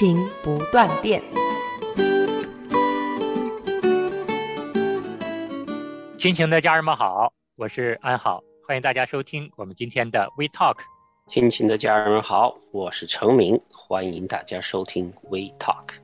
亲情不断电。亲情的家人们好，我是安好，欢迎大家收听我们今天的 We Talk。亲情的家人们好，我是程明，欢迎大家收听 We Talk。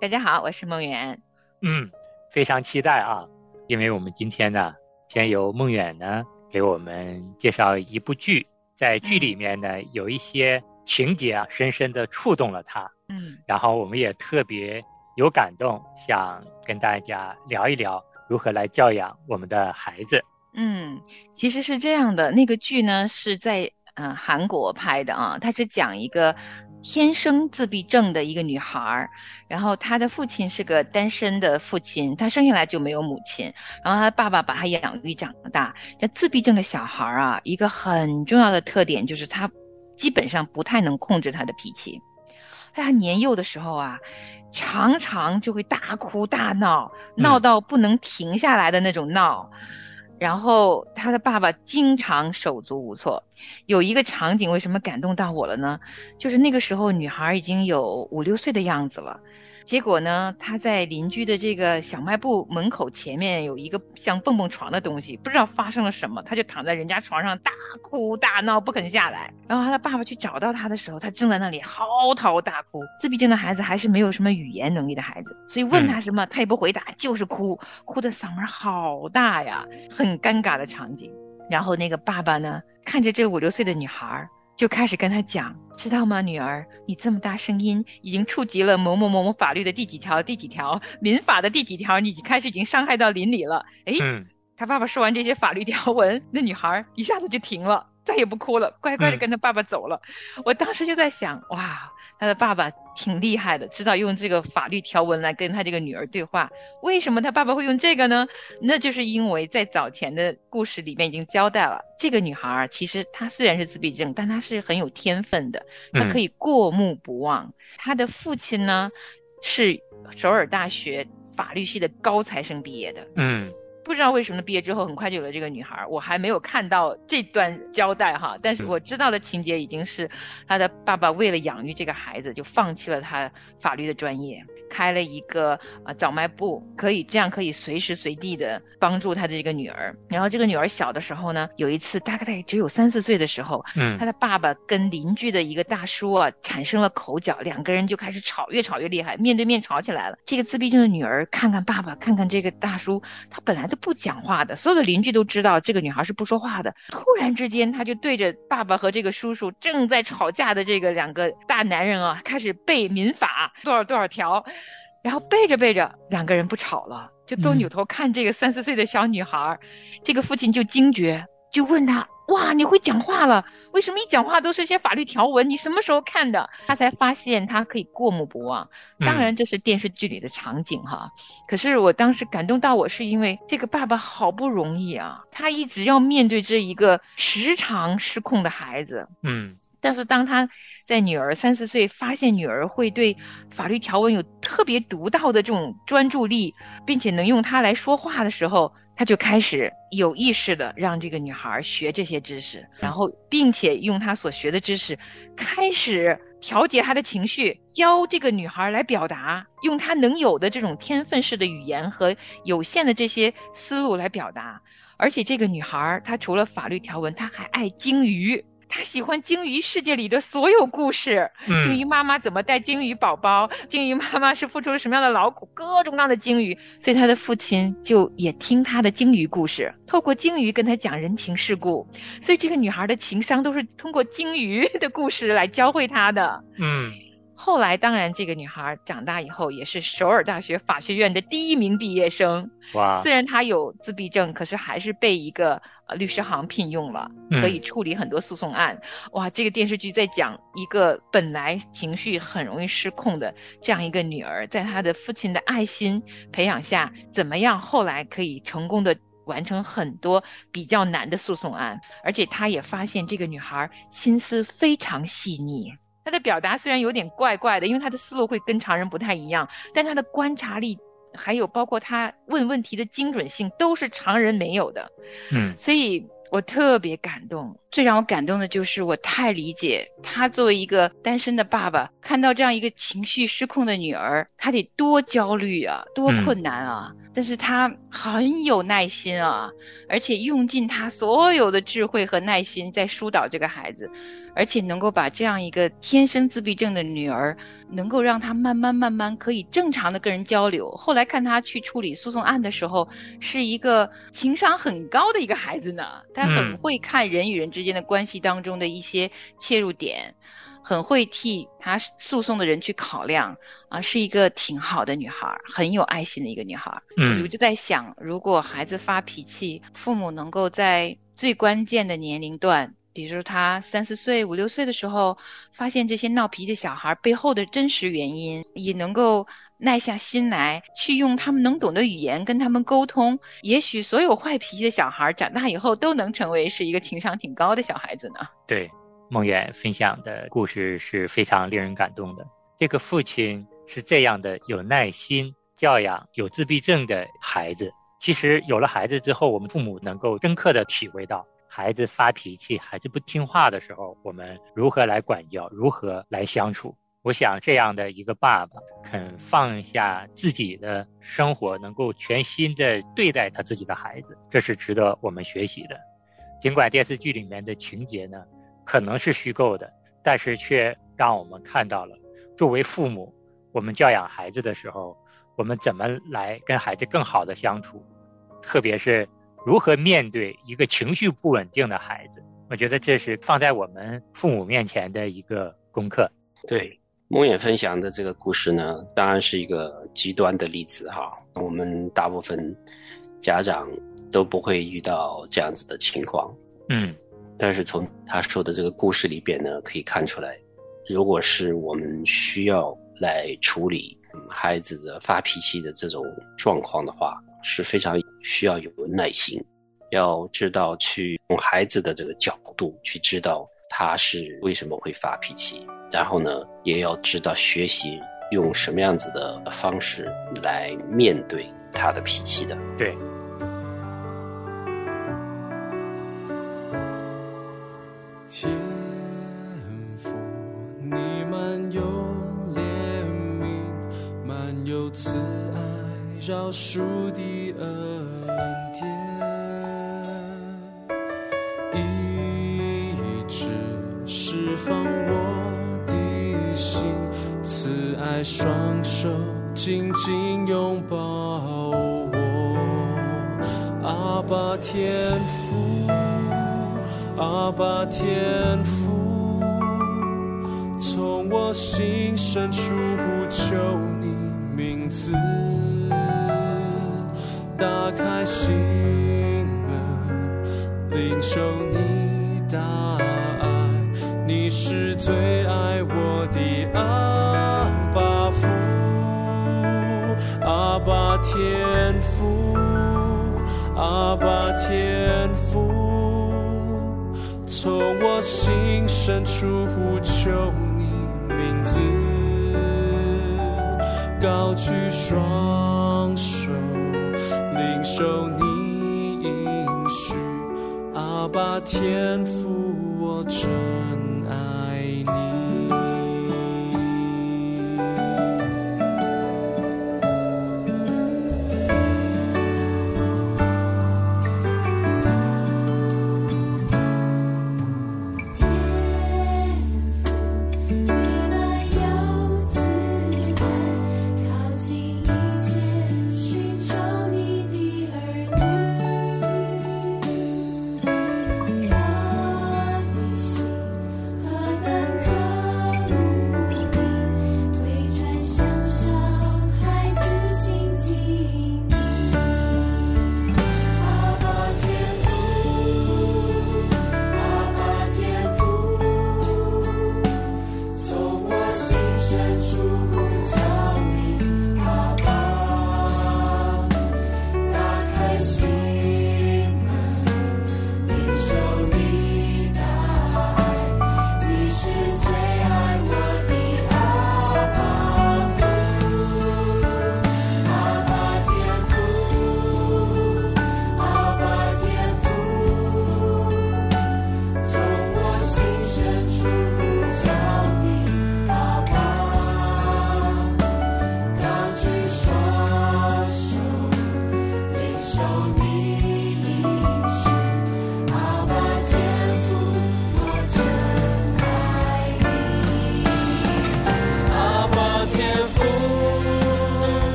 大家好，我是梦远。嗯，非常期待啊，因为我们今天呢，先由梦远呢给我们介绍一部剧，在剧里面呢有一些情节啊，深深的触动了他。嗯，然后我们也特别有感动，想跟大家聊一聊如何来教养我们的孩子。嗯，其实是这样的，那个剧呢是在呃韩国拍的啊，它是讲一个天生自闭症的一个女孩儿，然后她的父亲是个单身的父亲，她生下来就没有母亲，然后她爸爸把她养育长大。这自闭症的小孩儿啊，一个很重要的特点就是他基本上不太能控制他的脾气。在他年幼的时候啊，常常就会大哭大闹，闹到不能停下来的那种闹。然后他的爸爸经常手足无措。有一个场景为什么感动到我了呢？就是那个时候女孩已经有五六岁的样子了。结果呢，他在邻居的这个小卖部门口前面有一个像蹦蹦床的东西，不知道发生了什么，他就躺在人家床上大哭大闹，不肯下来。然后他的爸爸去找到他的时候，他正在那里嚎啕大哭。自闭症的孩子还是没有什么语言能力的孩子，所以问他什么，他也不回答，就是哭，哭的嗓门好大呀，很尴尬的场景。然后那个爸爸呢，看着这五六岁的女孩。就开始跟他讲，知道吗，女儿，你这么大声音，已经触及了某某某某法律的第几条、第几条，民法的第几条，你开始已经伤害到邻里了。哎，嗯，他爸爸说完这些法律条文，那女孩一下子就停了，再也不哭了，乖乖的跟他爸爸走了。嗯、我当时就在想，哇，他的爸爸挺厉害的，知道用这个法律条文来跟他这个女儿对话。为什么他爸爸会用这个呢？那就是因为在早前的故事里面已经交代了，这个女孩儿其实她虽然是自闭症，但她是很有天分的，她可以过目不忘。嗯、她的父亲呢是首尔大学法律系的高材生毕业的，嗯。不知道为什么毕业之后很快就有了这个女孩，我还没有看到这段交代哈，但是我知道的情节已经是他的爸爸为了养育这个孩子，就放弃了他法律的专业，开了一个啊早卖部，可以这样可以随时随地的帮助他的这个女儿。然后这个女儿小的时候呢，有一次大概只有三四岁的时候，嗯，他的爸爸跟邻居的一个大叔啊产生了口角，两个人就开始吵，越吵越厉害，面对面吵起来了。这个自闭症的女儿看看爸爸，看看这个大叔，她本来。都不讲话的，所有的邻居都知道这个女孩是不说话的。突然之间，他就对着爸爸和这个叔叔正在吵架的这个两个大男人啊，开始背民法多少多少条，然后背着背着，两个人不吵了，就都扭头看这个三四岁的小女孩。嗯、这个父亲就惊觉，就问他：“哇，你会讲话了？为什么一讲话都是些法律条文？你什么时候看的？”他才发现他可以过目不忘。当然，这是电视剧里的场景哈。可是我当时感动到我，是因为这个爸爸好不容易啊，他一直要面对这一个时常失控的孩子。嗯，但是当他在女儿三四岁发现女儿会对法律条文有特别独到的这种专注力，并且能用它来说话的时候，他就开始有意识的让这个女孩学这些知识，然后并且用他所学的知识开始。调节她的情绪，教这个女孩来表达，用她能有的这种天分式的语言和有限的这些思路来表达。而且这个女孩，她除了法律条文，她还爱鲸鱼。她喜欢鲸鱼世界里的所有故事，嗯鲸鱼妈妈怎么带鲸鱼宝宝，鲸鱼妈妈是付出了什么样的劳苦，各种各样的鲸鱼。所以他的父亲就也听他的鲸鱼故事，透过鲸鱼跟他讲人情世故。所以这个女孩的情商都是通过鲸鱼的故事来教会她的。嗯，后来，当然这个女孩长大以后也是首尔大学法学院的第一名毕业生。哇！虽然她有自闭症，可是还是被一个呃律师行聘用了，可以处理很多诉讼案。哇！这个电视剧在讲一个本来情绪很容易失控的这样一个女儿，在她的父亲的爱心培养下，怎么样后来可以成功的完成很多比较难的诉讼案，而且她也发现这个女孩心思非常细腻。他的表达虽然有点怪怪的，因为他的思路会跟常人不太一样，但他的观察力，还有包括他问问题的精准性，都是常人没有的。嗯，所以我特别感动。最让我感动的就是我太理解他作为一个单身的爸爸，看到这样一个情绪失控的女儿，他得多焦虑啊，多困难啊！但是他很有耐心啊，而且用尽他所有的智慧和耐心在疏导这个孩子。而且能够把这样一个天生自闭症的女儿，能够让她慢慢慢慢可以正常的跟人交流。后来看她去处理诉讼案的时候，是一个情商很高的一个孩子呢。他很会看人与人之间的关系当中的一些切入点，很会替他诉讼的人去考量啊，是一个挺好的女孩，很有爱心的一个女孩。嗯，我就在想，如果孩子发脾气，父母能够在最关键的年龄段。比如说他三四岁、五六岁的时候，发现这些闹脾气小孩背后的真实原因，也能够耐下心来去用他们能懂的语言跟他们沟通。也许所有坏脾气的小孩长大以后都能成为是一个情商挺高的小孩子呢。对，梦远分享的故事是非常令人感动的。这个父亲是这样的有耐心教养有自闭症的孩子。其实有了孩子之后，我们父母能够深刻的体会到。孩子发脾气，孩子不听话的时候，我们如何来管教，如何来相处？我想，这样的一个爸爸肯放下自己的生活，能够全心的对待他自己的孩子，这是值得我们学习的。尽管电视剧里面的情节呢可能是虚构的，但是却让我们看到了，作为父母，我们教养孩子的时候，我们怎么来跟孩子更好的相处，特别是。如何面对一个情绪不稳定的孩子？我觉得这是放在我们父母面前的一个功课。对，梦魇分享的这个故事呢，当然是一个极端的例子哈。我们大部分家长都不会遇到这样子的情况。嗯，但是从他说的这个故事里边呢，可以看出来，如果是我们需要来处理孩子的发脾气的这种状况的话。是非常需要有耐心，要知道去从孩子的这个角度去知道他是为什么会发脾气，然后呢，也要知道学习用什么样子的方式来面对他的脾气的。对。天赋，你满有怜悯，满有慈爱。饶恕的恩典，释放我的心，慈爱双手紧紧拥抱我。阿爸天父，阿爸天父，从我心深处呼求你名字。打开心门，领受你最爱我的阿爸父，阿爸天父，阿爸天父，从我心深处呼求你名字，高举双手。领受你应许，阿爸天父，我真你。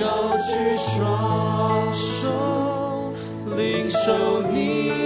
高举双手领受你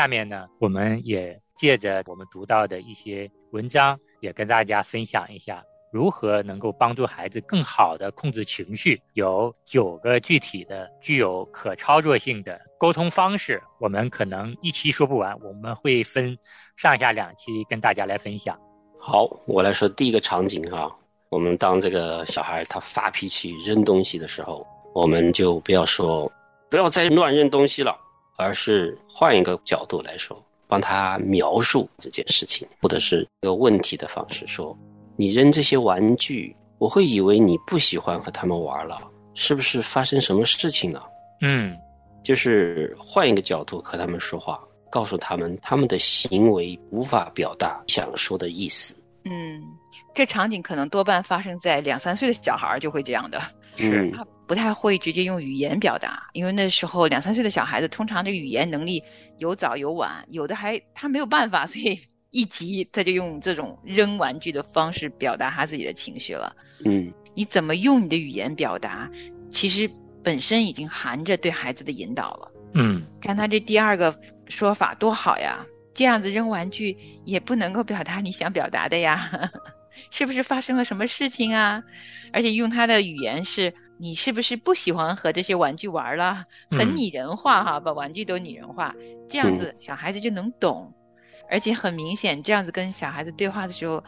下面呢，我们也借着我们读到的一些文章，也跟大家分享一下如何能够帮助孩子更好的控制情绪。有九个具体的、具有可操作性的沟通方式，我们可能一期说不完，我们会分上下两期跟大家来分享。好，我来说第一个场景哈，我们当这个小孩他发脾气扔东西的时候，我们就不要说不要再乱扔东西了。而是换一个角度来说，帮他描述这件事情，或者是一个问题的方式说：“你扔这些玩具，我会以为你不喜欢和他们玩了，是不是发生什么事情了？”嗯，就是换一个角度和他们说话，告诉他们他们的行为无法表达想说的意思。嗯，这场景可能多半发生在两三岁的小孩就会这样的。是。不太会直接用语言表达，因为那时候两三岁的小孩子通常这语言能力有早有晚，有的还他没有办法，所以 一急他就用这种扔玩具的方式表达他自己的情绪了。嗯，你怎么用你的语言表达，其实本身已经含着对孩子的引导了。嗯，看他这第二个说法多好呀，这样子扔玩具也不能够表达你想表达的呀，是不是发生了什么事情啊？而且用他的语言是。你是不是不喜欢和这些玩具玩了？很拟人化哈，把玩具都拟人化，这样子小孩子就能懂。而且很明显，这样子跟小孩子对话的时候，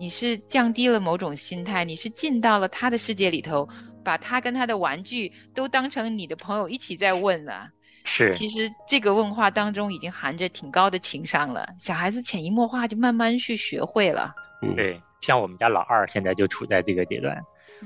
你是降低了某种心态，你是进到了他的世界里头，把他跟他的玩具都当成你的朋友一起在问了。是，其实这个问话当中已经含着挺高的情商了，小孩子潜移默化就慢慢去学会了。对，像我们家老二现在就处在这个阶段。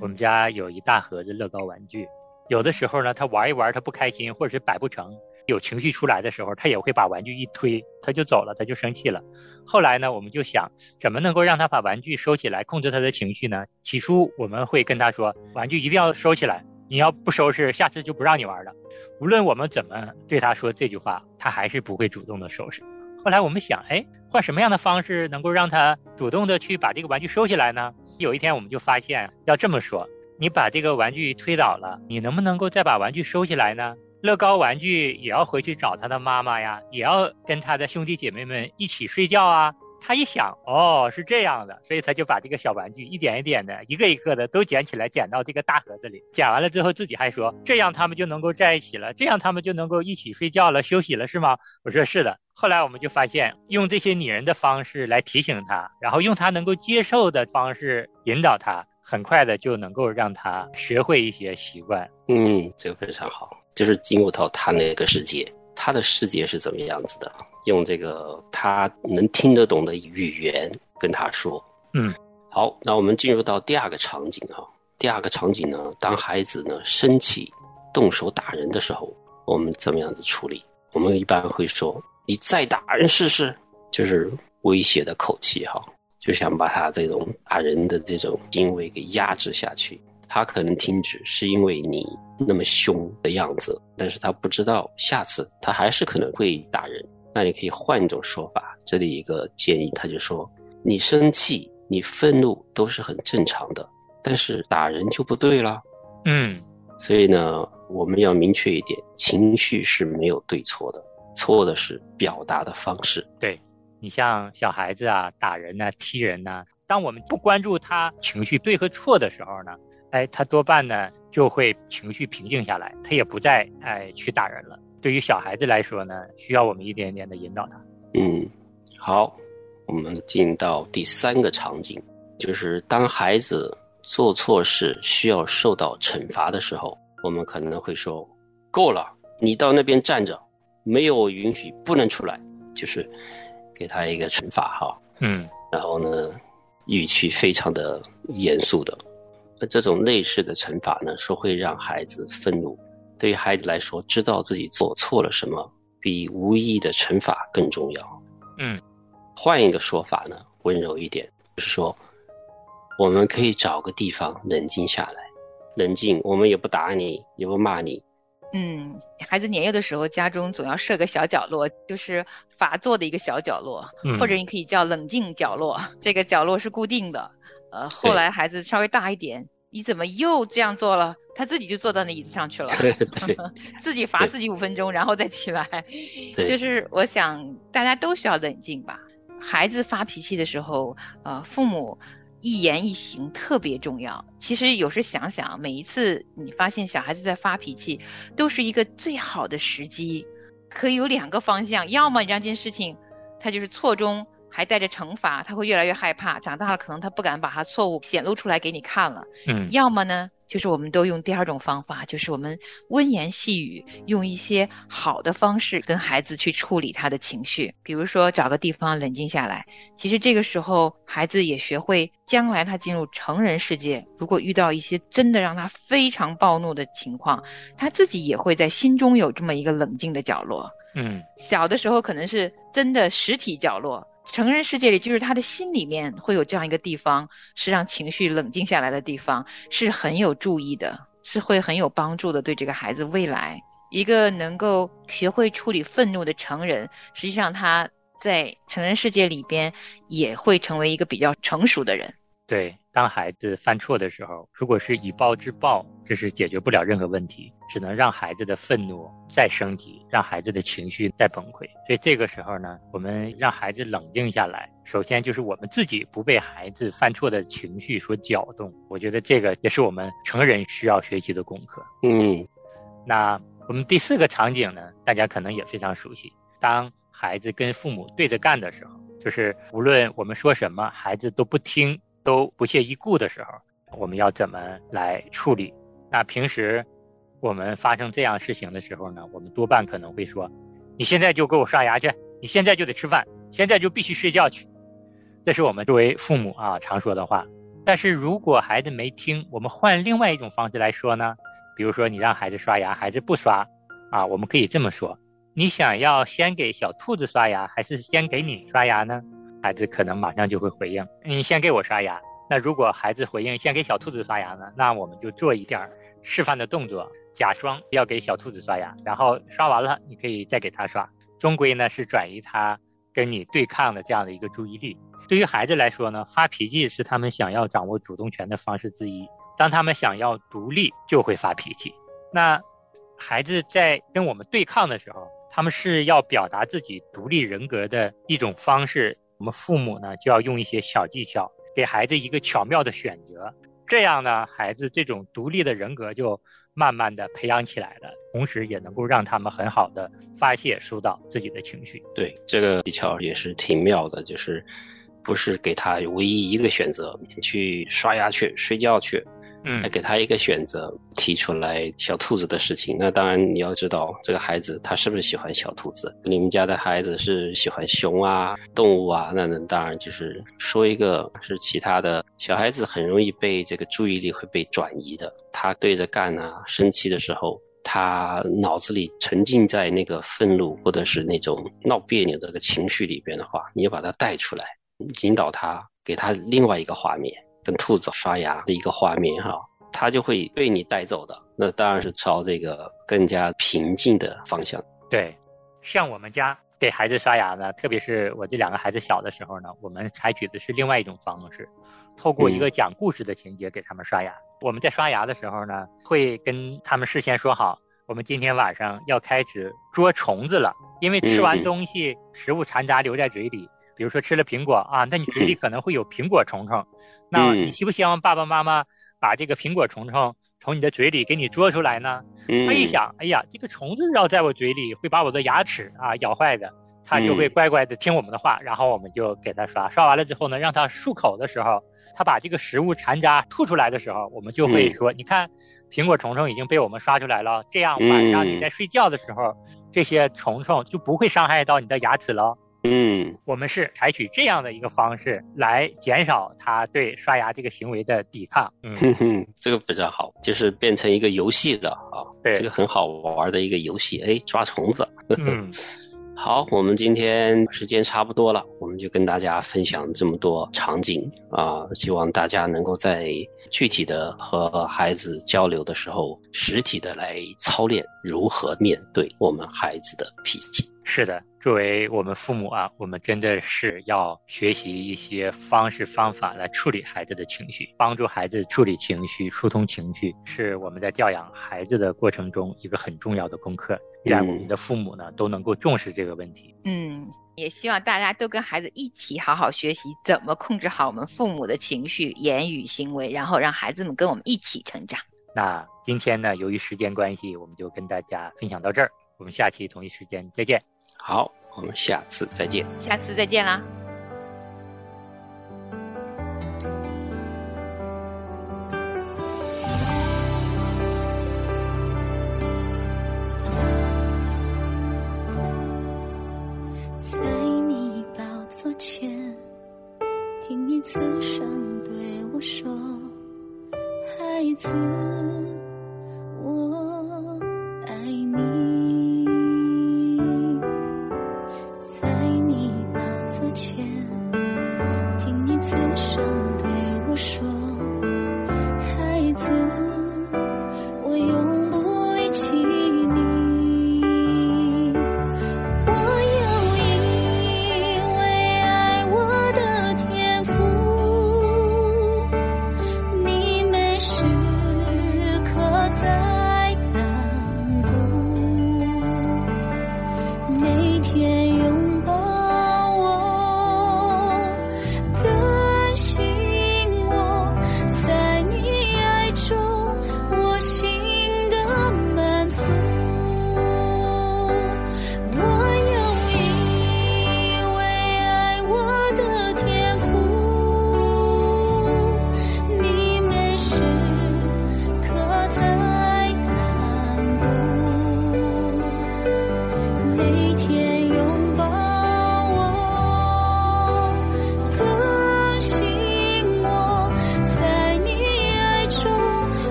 我们家有一大盒子乐高玩具，有的时候呢，他玩一玩他不开心，或者是摆不成，有情绪出来的时候，他也会把玩具一推，他就走了，他就生气了。后来呢，我们就想怎么能够让他把玩具收起来，控制他的情绪呢？起初我们会跟他说，玩具一定要收起来，你要不收拾，下次就不让你玩了。无论我们怎么对他说这句话，他还是不会主动的收拾。后来我们想，哎，换什么样的方式能够让他主动的去把这个玩具收起来呢？有一天，我们就发现要这么说：你把这个玩具推倒了，你能不能够再把玩具收起来呢？乐高玩具也要回去找他的妈妈呀，也要跟他的兄弟姐妹们一起睡觉啊。他一想，哦，是这样的，所以他就把这个小玩具一点一点的、一个一个的都捡起来，捡到这个大盒子里。捡完了之后，自己还说：这样他们就能够在一起了，这样他们就能够一起睡觉了、休息了，是吗？我说是的。后来我们就发现，用这些拟人的方式来提醒他，然后用他能够接受的方式引导他，很快的就能够让他学会一些习惯。嗯，这个非常好，就是进入到他那个世界，他的世界是怎么样子的？用这个他能听得懂的语言跟他说。嗯，好，那我们进入到第二个场景哈。第二个场景呢，当孩子呢生气动手打人的时候，我们怎么样子处理？我们一般会说。你再打人试试，就是威胁的口气哈，就想把他这种打人的这种行为给压制下去。他可能停止是因为你那么凶的样子，但是他不知道下次他还是可能会打人。那你可以换一种说法，这里一个建议，他就说：你生气、你愤怒都是很正常的，但是打人就不对了。嗯，所以呢，我们要明确一点，情绪是没有对错的。错的是表达的方式。对，你像小孩子啊，打人呐，踢人呐，当我们不关注他情绪对和错的时候呢，哎，他多半呢就会情绪平静下来，他也不再哎去打人了。对于小孩子来说呢，需要我们一点点的引导他。嗯，好，我们进到第三个场景，就是当孩子做错事需要受到惩罚的时候，我们可能会说：“够了，你到那边站着。”没有允许，不能出来，就是给他一个惩罚哈。嗯，然后呢，语气非常的严肃的。那这种类似的惩罚呢，是会让孩子愤怒。对于孩子来说，知道自己做错了什么，比无意的惩罚更重要。嗯，换一个说法呢，温柔一点，就是说，我们可以找个地方冷静下来，冷静，我们也不打你，也不骂你。嗯，孩子年幼的时候，家中总要设个小角落，就是罚坐的一个小角落，嗯或者你可以叫冷静角落。这个角落是固定的。呃，后来孩子稍微大一点，你怎么又这样做了？他自己就坐到那椅子上去了，对对自己罚自己五分钟，然后再起来。就是我想大家都需要冷静吧。孩子发脾气的时候，呃，父母一言一行特别重要。其实有时想想，每一次你发现小孩子在发脾气，都是一个最好的时机，可以有两个方向：要么你让这件事情，他就是错中还带着惩罚，他会越来越害怕，长大了可能他不敢把他错误显露出来给你看了。嗯要么呢，就是我们都用第二种方法，就是我们温言细语，用一些好的方式跟孩子去处理他的情绪，比如说找个地方冷静下来。其实这个时候，孩子也学会将来他进入成人世界，如果遇到一些真的让他非常暴怒的情况，他自己也会在心中有这么一个冷静的角落。嗯小的时候可能是真的实体角落，成人世界里就是他的心里面会有这样一个地方，是让情绪冷静下来的地方，是很有注意的，是会很有帮助的，对这个孩子未来一个能够学会处理愤怒的成人，实际上他在成人世界里边也会成为一个比较成熟的人。对，当孩子犯错的时候，如果是以暴制暴，这是解决不了任何问题，只能让孩子的愤怒再升级，让孩子的情绪再崩溃。所以这个时候呢，我们让孩子冷静下来，首先就是我们自己不被孩子犯错的情绪所搅动。我觉得这个也是我们成人需要学习的功课。嗯那我们第四个场景呢，大家可能也非常熟悉。当孩子跟父母对着干的时候，就是无论我们说什么，孩子都不听，都不屑一顾的时候，我们要怎么来处理？那平时我们发生这样事情的时候呢，我们多半可能会说：“你现在就给我刷牙去，你现在就得吃饭，现在就必须睡觉去。”这是我们作为父母啊常说的话。但是如果孩子没听，我们换另外一种方式来说呢？比如说，你让孩子刷牙，孩子不刷，啊，我们可以这么说：你想要先给小兔子刷牙，还是先给你刷牙呢？孩子可能马上就会回应：你先给我刷牙。那如果孩子回应先给小兔子刷牙呢？那我们就做一点示范的动作，假装要给小兔子刷牙，然后刷完了，你可以再给他刷。终归呢是转移他跟你对抗的这样的一个注意力。对于孩子来说呢，发脾气是他们想要掌握主动权的方式之一。当他们想要独立，就会发脾气。那孩子在跟我们对抗的时候，他们是要表达自己独立人格的一种方式。我们父母呢，就要用一些小技巧，给孩子一个巧妙的选择。这样呢，孩子这种独立的人格就慢慢的培养起来了，同时也能够让他们很好的发泄、疏导自己的情绪。对，这个技巧也是挺妙的，就是不是给他唯一一个选择，去刷牙去、睡觉去，嗯来给他一个选择，提出来小兔子的事情。那当然你要知道，这个孩子他是不是喜欢小兔子？你们家的孩子是喜欢熊啊、动物啊，那那当然就是说一个是其他的。小孩子很容易被这个注意力会被转移的，他对着干啊、生气的时候。他脑子里沉浸在那个愤怒或者是那种闹别扭的个情绪里边的话，你要把他带出来，引导他，给他另外一个画面，跟兔子刷牙的一个画面哈，它就会被你带走的。那当然是朝这个更加平静的方向。对，像我们家给孩子刷牙呢，特别是我这两个孩子小的时候呢，我们采取的是另外一种方式，透过一个讲故事的情节给他们刷牙。我们在刷牙的时候呢，会跟他们事先说好，我们今天晚上要开始捉虫子了，因为吃完东西，食物残渣留在嘴里，比如说吃了苹果啊，那你嘴里可能会有苹果虫虫，那你希不希望爸爸妈妈把这个苹果虫虫从你的嘴里给你捉出来呢？他一想，哎呀，这个虫子要在我嘴里会把我的牙齿啊咬坏的，他就会乖乖的听我们的话，然后我们就给他刷，刷完了之后呢，让他漱口的时候。他把这个食物残渣吐出来的时候，我们就会说：“你看，苹果虫虫已经被我们刷出来了。这样晚上你在睡觉的时候，这些虫虫就不会伤害到你的牙齿了。”嗯，我们是采取这样的一个方式来减少他对刷牙这个行为的抵抗。嗯，哼哼，这个比较好，就是变成一个游戏的啊，对，这个很好玩的一个游戏。哎，抓虫子。嗯，好，我们今天时间差不多了，我们就跟大家分享这么多场景啊，希望大家能够在具体的和孩子交流的时候，实体的来操练如何面对我们孩子的脾气。是的，作为我们父母啊，我们真的是要学习一些方式方法来处理孩子的情绪，帮助孩子处理情绪、疏通情绪，是我们在教养孩子的过程中一个很重要的功课。让我们的父母呢都能够重视这个问题。嗯，也希望大家都跟孩子一起好好学习，怎么控制好我们父母的情绪、言语、行为，然后让孩子们跟我们一起成长。那今天呢，由于时间关系，我们就跟大家分享到这儿。我们下期同一时间再见。好，我们下次再见。下次再见啦。